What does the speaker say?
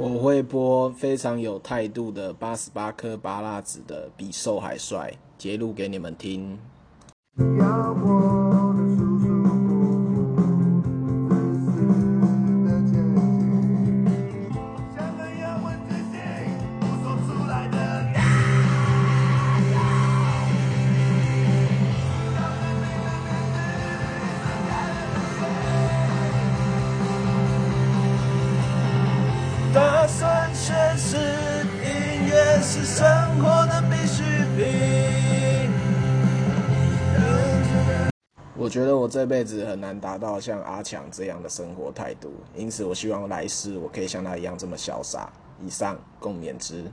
我会播非常有态度的八十八颗拔蜡子的比瘦还帅，揭露给你们听。是生活的必需品。我觉得我这辈子很难达到像阿强这样的生活态度，因此我希望来世我可以像他一样这么潇洒。以上，共勉之。